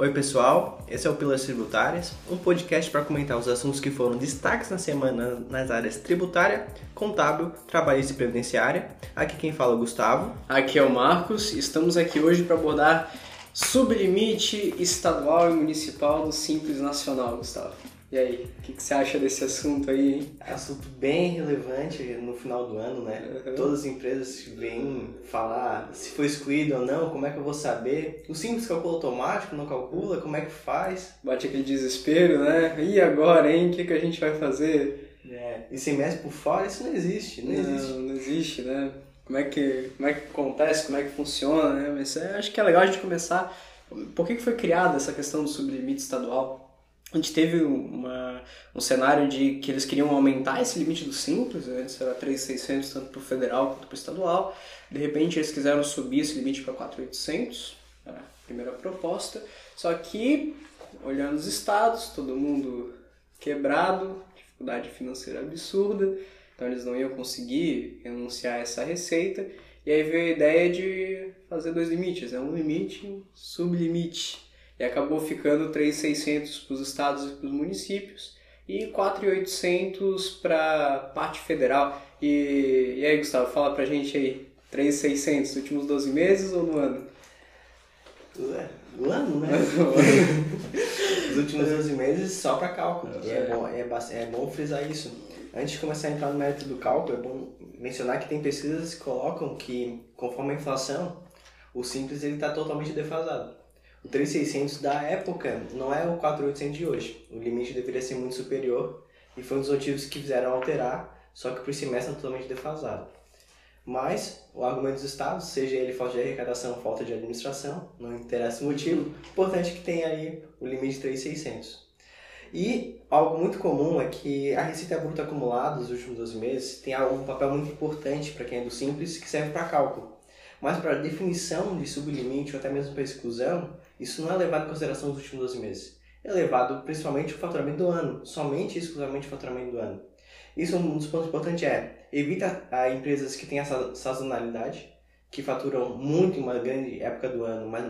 Oi, pessoal. Esse é o Pilas Tributárias, um podcast para comentar os assuntos que foram destaques na semana nas áreas tributária, contábil, trabalhista e previdenciária. Aqui quem fala é o Gustavo. Aqui é o Marcos. Estamos aqui hoje para abordar sublimite estadual e municipal do Simples Nacional, Gustavo. E aí, o que, que, você acha desse assunto aí, hein? É assunto bem relevante no final do ano, né? Uhum. Todas as empresas vêm falar se foi excluído ou não, como é que eu vou saber? O simples calcula automático, não calcula, como é que faz? Bate aquele desespero, né? E agora, hein? O que, que a gente vai fazer? É, e semestre por fora, isso não existe, não, não existe. Não existe, né? Como é que, como é que acontece, como é que funciona, né? Mas é, acho que é legal a gente começar. Por que, que foi criada essa questão do sublimite estadual? A gente teve uma, um cenário de que eles queriam aumentar esse limite do simples, né? antes era 3.600 tanto para o federal quanto para o estadual, de repente eles quiseram subir esse limite para 4.800, era a primeira proposta, só que olhando os estados, todo mundo quebrado, dificuldade financeira absurda, então eles não iam conseguir renunciar a essa receita, e aí veio a ideia de fazer dois limites, é um limite e um sublimite e acabou ficando 3.600 para os estados e para os municípios e 4.800 para parte federal. E, e aí, Gustavo, fala pra gente aí, 3.600 nos últimos 12 meses ou no ano? No ano, né? Os últimos 12 meses só para cálculo. É. é, bom, é, é bom frisar isso. Antes de começar a entrar no mérito do cálculo, é bom mencionar que tem pesquisas que colocam que, conforme a inflação, o simples está totalmente defasado. O 3600 da época não é o 4800 de hoje. O limite deveria ser muito superior e foi um dos motivos que fizeram alterar, só que o semestre totalmente defasado. Mas o argumento dos estados, seja ele falta de arrecadação ou falta de administração, não interessa o motivo, importante é que tenha aí o limite de 3.600. E algo muito comum é que a receita bruta acumulada dos últimos 12 meses tem um papel muito importante para quem é do simples, que serve para cálculo. Mas para definição de sublimite ou até mesmo para exclusão, isso não é levado em consideração nos últimos 12 meses. É levado principalmente o faturamento do ano, somente e exclusivamente o faturamento do ano. Isso um dos pontos importantes é evita a empresas que têm essa sazonalidade, que faturam muito em uma grande época do ano, mas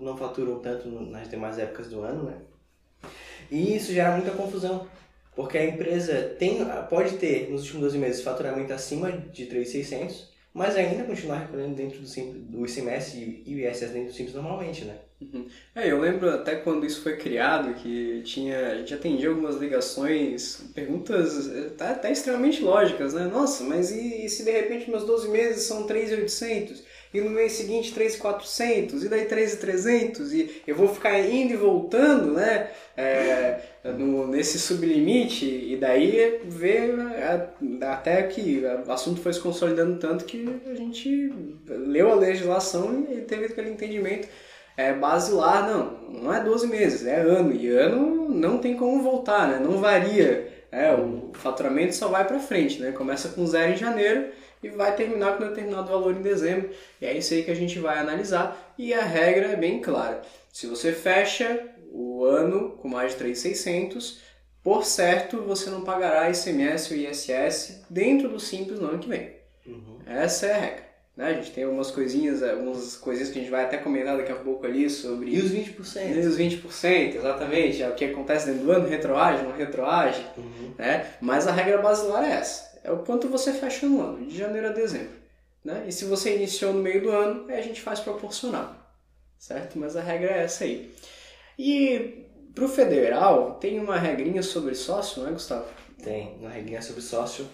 não faturam tanto nas demais épocas do ano, né? E isso gera muita confusão, porque a empresa tem, pode ter nos últimos 12 meses faturamento acima de 3.600, mas ainda continuar recolhendo dentro do, simples, do ICMS e o ISS dentro do Simples normalmente, né? Uhum. É, eu lembro até quando isso foi criado que tinha, a gente atendia algumas ligações, perguntas até, até extremamente lógicas, né? Nossa, mas e, e, se de repente meus 12 meses são 3.800 e no mês seguinte 3.400 e daí 3.300 e eu vou ficar indo e voltando, né? É, no, nesse sublimite e daí ver até que o assunto foi se consolidando tanto que a gente leu a legislação e teve aquele entendimento é, basilar, não, não é 12 meses, é ano, e ano não tem como voltar, né? não varia, é, o faturamento só vai para frente, né? começa com zero em janeiro e vai terminar com determinado valor em dezembro, e é isso aí que a gente vai analisar, e a regra é bem clara, se você fecha o ano com mais de 3,600, por certo você não pagará ICMS ou ISS dentro do Simples no ano que vem. Uhum. Essa é a regra. Né? A gente tem algumas coisinhas, algumas coisinhas que a gente vai até comentar daqui a pouco ali sobre. E os 20%? E os 20%, exatamente. É o que acontece dentro do ano, retroage, não retroage. Uhum. Né? Mas a regra basilar é essa: é o quanto você fecha no ano, de janeiro a dezembro. Né? E se você iniciou no meio do ano, a gente faz proporcional. Certo? Mas a regra é essa aí. E para o federal, tem uma regrinha sobre sócio, não é, Gustavo? Tem, uma regrinha sobre sócio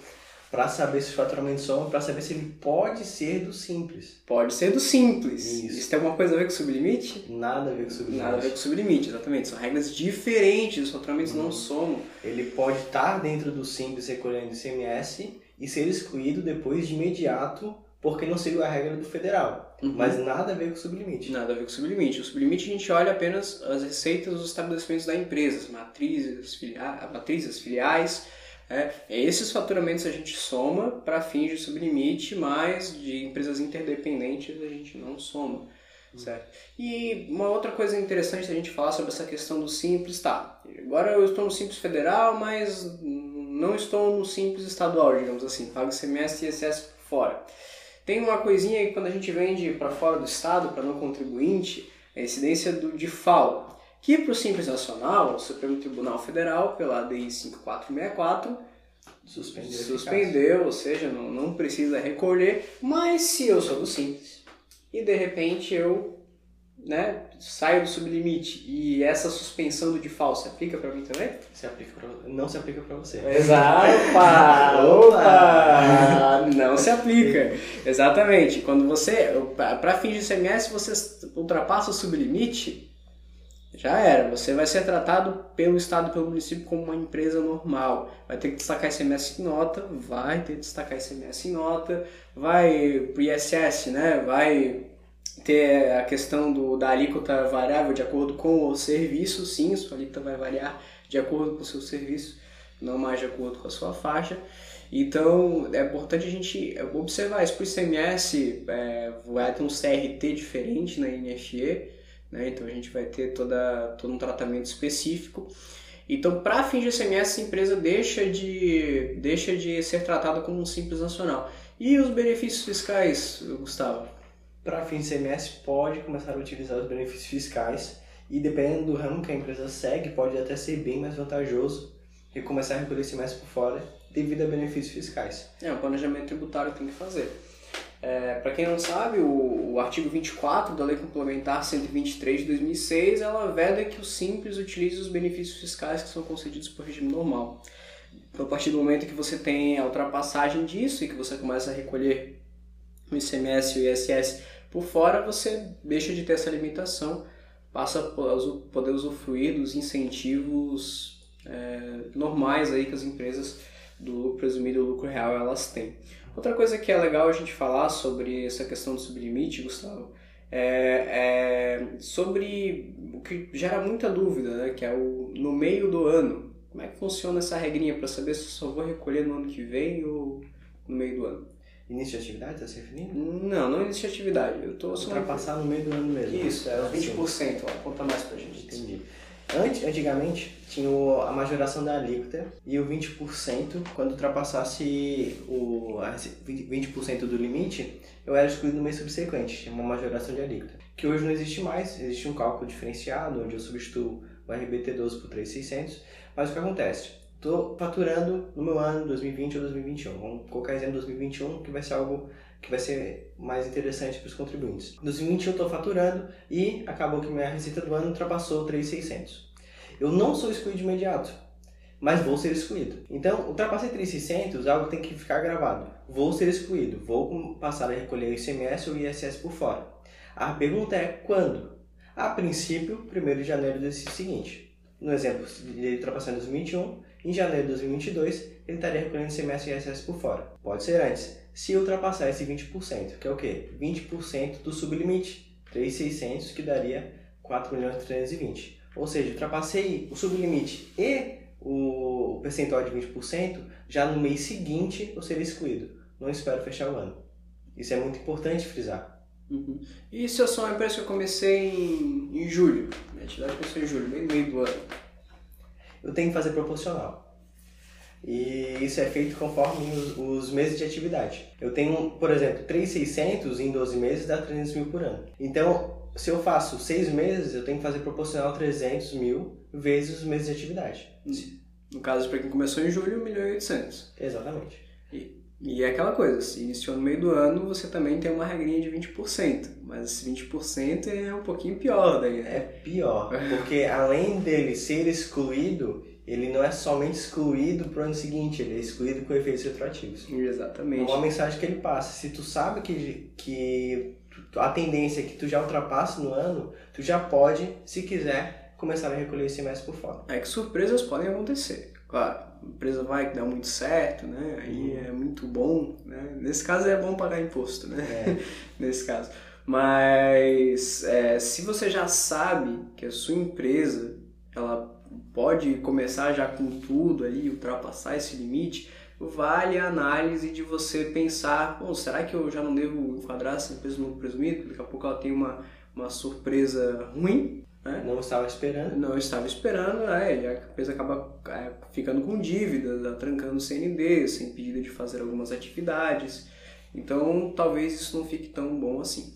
para saber se o faturamento soma, para saber se ele pode ser do simples. Pode ser do simples. Isso. Isso tem alguma coisa a ver com o sublimite? Nada a ver com o sublimite. Nada a ver com sublimite, exatamente. São regras diferentes, os faturamentos uhum. não somam. Ele pode estar dentro do simples recolhendo ICMS e ser excluído depois de imediato, porque não seguiu a regra do federal. Uhum. Mas nada a ver com o sublimite. Nada a ver com o sublimite. O sublimite a gente olha apenas as receitas dos estabelecimentos da empresa, as matrizes, filia matrizes filiais é, esses faturamentos a gente soma para fins de sublimite, mas de empresas interdependentes a gente não soma. Certo? E uma outra coisa interessante a gente falar sobre essa questão do simples, tá? Agora eu estou no simples federal, mas não estou no simples estadual, digamos assim, pago ICMS e ISS fora. Tem uma coisinha que quando a gente vende para fora do estado, para não contribuinte, é a incidência do DIFAL, que para o Simples Nacional, o Supremo Tribunal Federal, pela DI 5464, Suspendeu. suspendeu, ou seja, não, não precisa recolher, mas se eu sou do Simples e de repente eu né, saio do sublimite e essa suspensão do de falso se aplica para mim também? Se aplica pra, não se aplica para você. Exato! Opa! Opa! Não se aplica. Exatamente. Quando você, para fins de ICMS, você ultrapassa o sublimite, já era. Você vai ser tratado pelo Estado, pelo município, como uma empresa normal. Vai ter que destacar ICMS em nota, vai ter que destacar ICMS em nota, vai pro ISS, né? Vai ter a questão do, da alíquota variável de acordo com o serviço, sim, sua alíquota vai variar de acordo com o seu serviço, não mais de acordo com a sua faixa. Então é importante a gente observar isso. Para o ICMS é, vai ter um CRT diferente na NFE, né? então a gente vai ter toda, todo um tratamento específico. Então, para fins de ICMS, a empresa deixa de, deixa de ser tratada como um simples nacional. E os benefícios fiscais, Gustavo? Para fins de ICMS, pode começar a utilizar os benefícios fiscais e, dependendo do ramo que a empresa segue, pode até ser bem mais vantajoso que começar a recolher ICMS por fora devido a benefícios fiscais. É, o planejamento tributário tem que fazer. É, Para quem não sabe, o, o, artigo 24 da Lei Complementar 123 de 2006, ela veda que o Simples utilize os benefícios fiscais que são concedidos por regime normal. Então, a partir do momento que você tem a ultrapassagem disso e que você começa a recolher o ICMS e o ISS por fora, você deixa de ter essa limitação, passa a poder usufruir dos incentivos é, normais aí que as empresas do presumido do lucro real elas têm. Outra coisa que é legal a gente falar sobre essa questão do sublimite, Gustavo, é, é sobre o que gera muita dúvida, né, que é o no meio do ano. Como é que funciona essa regrinha para saber se eu só vou recolher no ano que vem ou no meio do ano? Início de atividade, está se referindo? Não, não início de atividade. Eu tô Ultrapassar no meio do ano mesmo. Isso, é 20%. Ó, conta mais pra gente. Entendi. Antes, antigamente tinha a majoração da alíquota e o 20%, quando ultrapassasse o 20% do limite, eu era excluído no mês subsequente, tinha uma majoração de alíquota. Que hoje não existe mais, existe um cálculo diferenciado, onde eu substituo o RBT12 por 3.600, mas o que acontece? Estou faturando no meu ano 2020 ou 2021, vamos colocar exemplo 2021, que vai ser algo que vai ser mais interessante para os contribuintes. Em 2021 estou faturando e acabou que minha receita do ano ultrapassou 3,600. Eu não sou excluído de imediato, mas vou ser excluído. Então, ultrapassei 3,600, algo tem que ficar gravado. Vou ser excluído, vou passar a recolher o ICMS ou ISS por fora. A pergunta é quando? A princípio, 1 de janeiro exercício seguinte. No exemplo de ultrapassar em 2021, em janeiro de 2022, ele estaria recolhendo ICMS e ISS por fora. Pode ser antes, se ultrapassar esse 20%, que é o quê? 20% do sublimite, 3.600, que daria 4.320. Ou seja, ultrapassei o sublimite e o percentual de 20%, já no mês seguinte eu seria excluído. Não espero fechar o ano. Isso é muito importante frisar. Uhum. E se eu sou uma empresa que eu comecei em, em julho? Minha atividade começou em julho, bem meio do ano. Eu tenho que fazer proporcional. E isso é feito conforme os, os, meses de atividade. Eu tenho, por exemplo, 3,600 em 12 meses dá 300 mil por ano. Então, se eu faço 6 meses, eu tenho que fazer proporcional 300 mil vezes os meses de atividade. No caso, para quem começou em julho, 1 milhão e 800. Exatamente. E, e é aquela coisa, se iniciou no meio do ano, você também tem uma regrinha de 20%. Mas esse 20% é um pouquinho pior daí, né? É pior, porque além dele ser excluído, ele não é somente excluído para o ano seguinte, ele é excluído com efeitos retroativos. Exatamente. Uma mensagem que ele passa, se tu sabe que, que a tendência é que tu já ultrapasse no ano, tu já pode, se quiser, começar a recolher esse mês por fora. É que surpresas podem acontecer. Claro, a empresa vai dar muito certo, né? Aí uhum. é muito bom, né? Nesse caso é bom pagar imposto, né? É. Nesse caso. Mas é, se você já sabe que a sua empresa ela pode começar já com tudo ali, ultrapassar esse limite, vale a análise de você pensar, bom, será que eu já não devo enquadrar essa empresa no presumido? Daqui a pouco ela tem uma, uma surpresa ruim. Né? Não estava esperando. Não estava esperando, né? a empresa acaba é, ficando com dívidas, trancando o CND, sem pedido de fazer algumas atividades. Então, talvez isso não fique tão bom assim.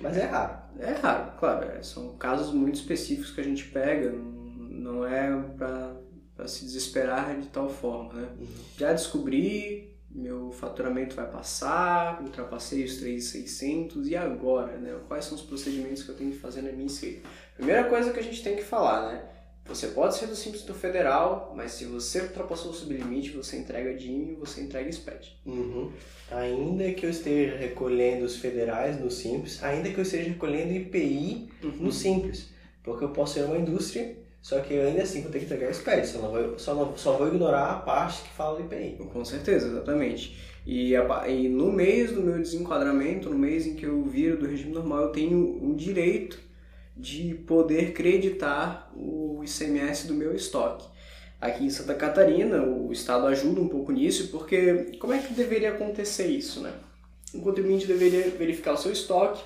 Mas é raro. É raro, claro. É, são casos muito específicos que a gente pega, não, não é para se desesperar de tal forma, né? Uhum. Já descobri, meu faturamento vai passar, ultrapassei os 3,600 e agora, né? Quais são os procedimentos que eu tenho que fazer na minha inscrita? Primeira coisa que a gente tem que falar, né? Você pode ser do Simples do Federal, mas se você ultrapassou o sublimite, você entrega DIM e você entrega SPED. Uhum. Ainda que eu esteja recolhendo os federais no Simples, ainda que eu esteja recolhendo IPI uhum. no Simples, porque eu posso ser uma indústria, só que ainda assim vou ter que entregar SPED, só, não vou, só, não, só vou ignorar a parte que fala do IPI. Com certeza, exatamente. E, a, e no mês do meu desenquadramento, no mês em que eu viro do regime normal, eu tenho o direito de poder creditar o ICMS do meu estoque. Aqui em Santa Catarina, o Estado ajuda um pouco nisso, porque como é que deveria acontecer isso, né? O contribuinte deveria verificar o seu estoque,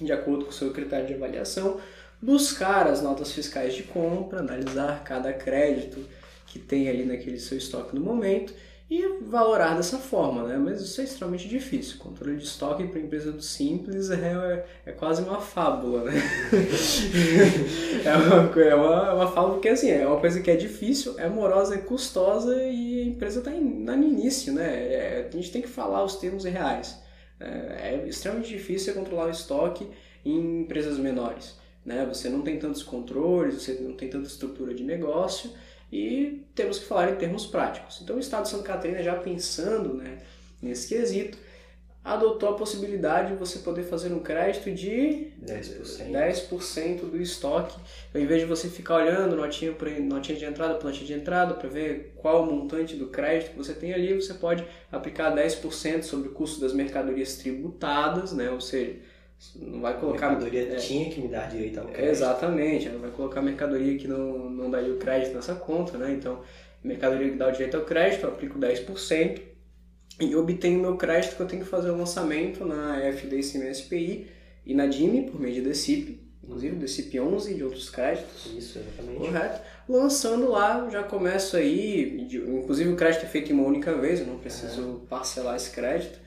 de acordo com o seu critério de avaliação, buscar as notas fiscais de compra, analisar cada crédito que tem ali naquele seu estoque no momento e valorar dessa forma, né? Mas isso é extremamente difícil. Controle de estoque para empresa do simples é, é quase uma fábula, né? é, uma, é, uma, é uma fábula porque assim, é uma coisa que é difícil, é morosa, é custosa e a empresa está no início, né? É, a gente tem que falar os termos reais. É, é extremamente difícil controlar o estoque em empresas menores. Né? Você não tem tantos controles, você não tem tanta estrutura de negócio e temos que falar em termos práticos. Então o Estado de Santa Catarina, já pensando né, nesse quesito, adotou a possibilidade de você poder fazer um crédito de 10%, 10 do estoque. Então, em vez de você ficar olhando notinha, por, notinha de entrada por notinha de entrada para ver qual o montante do crédito que você tem ali, você pode aplicar 10% sobre o custo das mercadorias tributadas, né? ou seja, não vai colocar. A mercadoria é, tinha que me dar direito ao crédito. Exatamente, não vai colocar mercadoria que não, não daria o crédito nessa conta, né? Então, mercadoria que dá o direito ao crédito, eu aplico 10% e obtenho meu crédito que eu tenho que fazer o lançamento na FD SPI e na DIME por meio de DECIP, inclusive DECIP 11 e de outros créditos. Isso, exatamente. Correto. Lançando lá, já começo aí, inclusive o crédito é feito em uma única vez, eu não preciso uhum. parcelar esse crédito.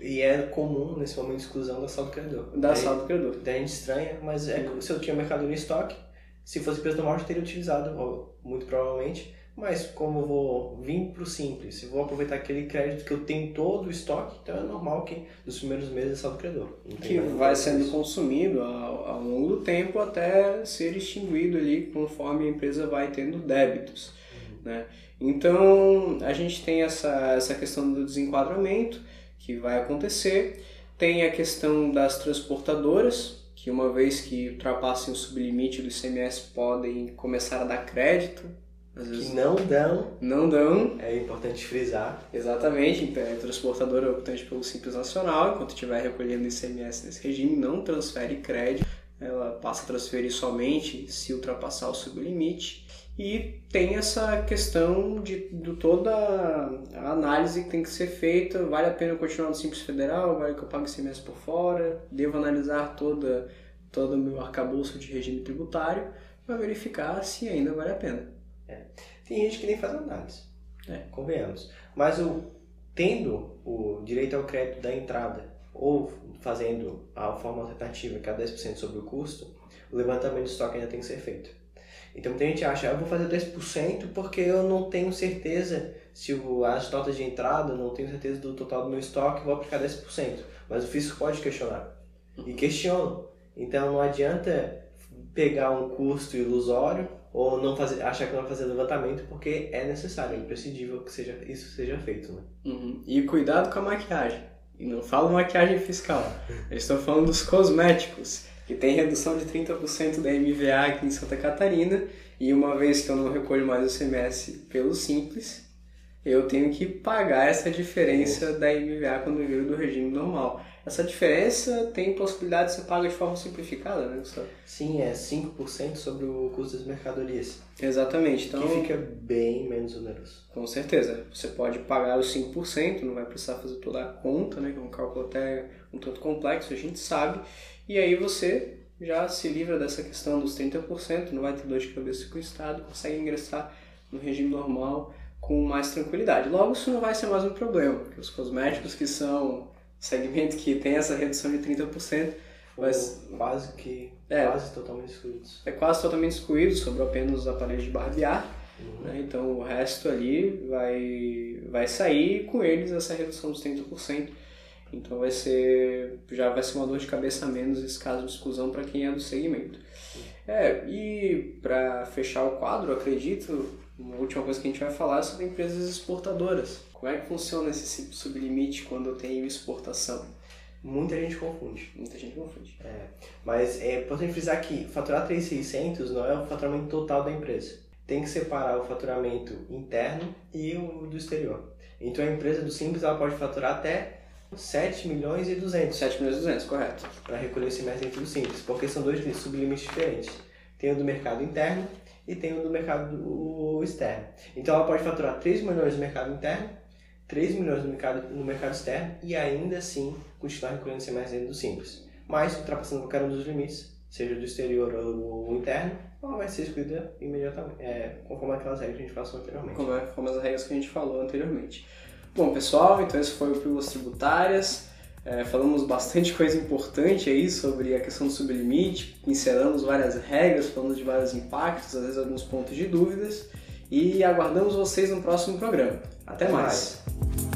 E é comum nesse momento de exclusão da saldo credor. Da saldo credor. Daí a gente estranha, mas é se eu tinha mercadoria em estoque, se fosse preço normal eu teria utilizado, muito provavelmente. Mas como eu vou vir para o simples, eu vou aproveitar aquele crédito que eu tenho todo o estoque, então é normal que nos primeiros meses é saldo credor. Que vai sendo isso. consumido ao, ao longo do tempo até ser extinguido ali conforme a empresa vai tendo débitos. Uhum. Né? Então a gente tem essa, essa questão do desenquadramento que vai acontecer. Tem a questão das transportadoras, que uma vez que ultrapassem o sublimite do ICMS podem começar a dar crédito. Às vezes que não dão. Não dão. É importante frisar. Exatamente. Então, a transportadora optante pelo Simples Nacional, enquanto estiver recolhendo ICMS nesse regime, não transfere crédito. Ela passa a transferir somente se ultrapassar o sublimite. E tem essa questão de, de toda a análise que tem que ser feita. Vale a pena continuar no Simples Federal? Vale que eu pague ICMS por fora? Devo analisar toda, todo o meu arcabouço de regime tributário para verificar se ainda vale a pena. É. Tem gente que nem faz análise, é. convenhamos. Mas o, tendo o direito ao crédito da entrada ou fazendo a forma alternativa, que é 10% sobre o custo, o levantamento de estoque ainda tem que ser feito. Então muita gente acha, eu vou fazer 10% porque eu não tenho certeza se o, as notas de entrada, não tenho certeza do total do meu estoque, vou aplicar 10%. Mas o fisco pode questionar. E questiona. Então não adianta pegar um custo ilusório ou não fazer, achar que não vai fazer levantamento porque é necessário, é imprescindível que seja, isso seja feito. Né? Uhum. E cuidado com a maquiagem. E não falo maquiagem fiscal. Eu estou falando dos cosméticos que tem redução de 30% da MVA aqui em Santa Catarina, e uma vez que eu não recolho mais o CMS pelo Simples, eu tenho que pagar essa diferença da MVA quando eu viro do regime normal. Essa diferença tem possibilidade de ser paga de forma simplificada, né, Gustavo? Sim, é 5% sobre o custo das mercadorias. Exatamente. Então, que fica bem menos oneroso. Com certeza. Você pode pagar os 5%, não vai precisar fazer toda a conta, né, que é um cálculo até um tanto complexo, a gente sabe. E aí você já se livra dessa questão dos 30%, não vai ter dor de cabeça com o Estado, consegue ingressar no regime normal com mais tranquilidade. Logo, isso não vai ser mais um problema, porque os cosméticos que são segmento que tem essa redução de 30%, Mas quase que é, quase totalmente excluídos. É quase totalmente excluído, sobrou apenas os aparelhos de barbear. Uhum. Né? Então o resto ali vai, vai sair com eles essa redução dos 30%. Então vai ser já vai ser uma dor de cabeça a menos esse caso de exclusão para quem é do segmento. É, e para fechar o quadro, acredito, uma última coisa que a gente vai falar é sobre empresas exportadoras. Como é que funciona esse sublimite quando eu tenho exportação? Muita gente confunde. Muita gente confunde. É, mas é importante frisar que faturar 3,600 não é o faturamento total da empresa. Tem que separar o faturamento interno e o do exterior. Então a empresa do Simples ela pode faturar até 7 milhões e 200. 7 milhões e 200, correto. Para recolher esse dentro do Simples, porque são dois sublimites diferentes. Tem o do mercado interno e tem o do mercado externo. Então ela pode faturar 3 milhões no mercado interno 3 milhões no mercado, no mercado externo e ainda assim continuar recolhendo CMS dentro do Simples. Mas, ultrapassando qualquer um dos limites, seja do exterior ou interno, ela vai ser excluída imediatamente, é, conforme aquelas regras que a gente passou anteriormente. Conforme as regras que a gente falou anteriormente. Bom, pessoal, então esse foi o Pílulas Tributárias. É, falamos bastante coisa importante aí sobre a questão do sublimite, pincelamos várias regras, falamos de vários impactos, às vezes alguns pontos de dúvidas, e aguardamos vocês no próximo programa. Até, Até mais. mais.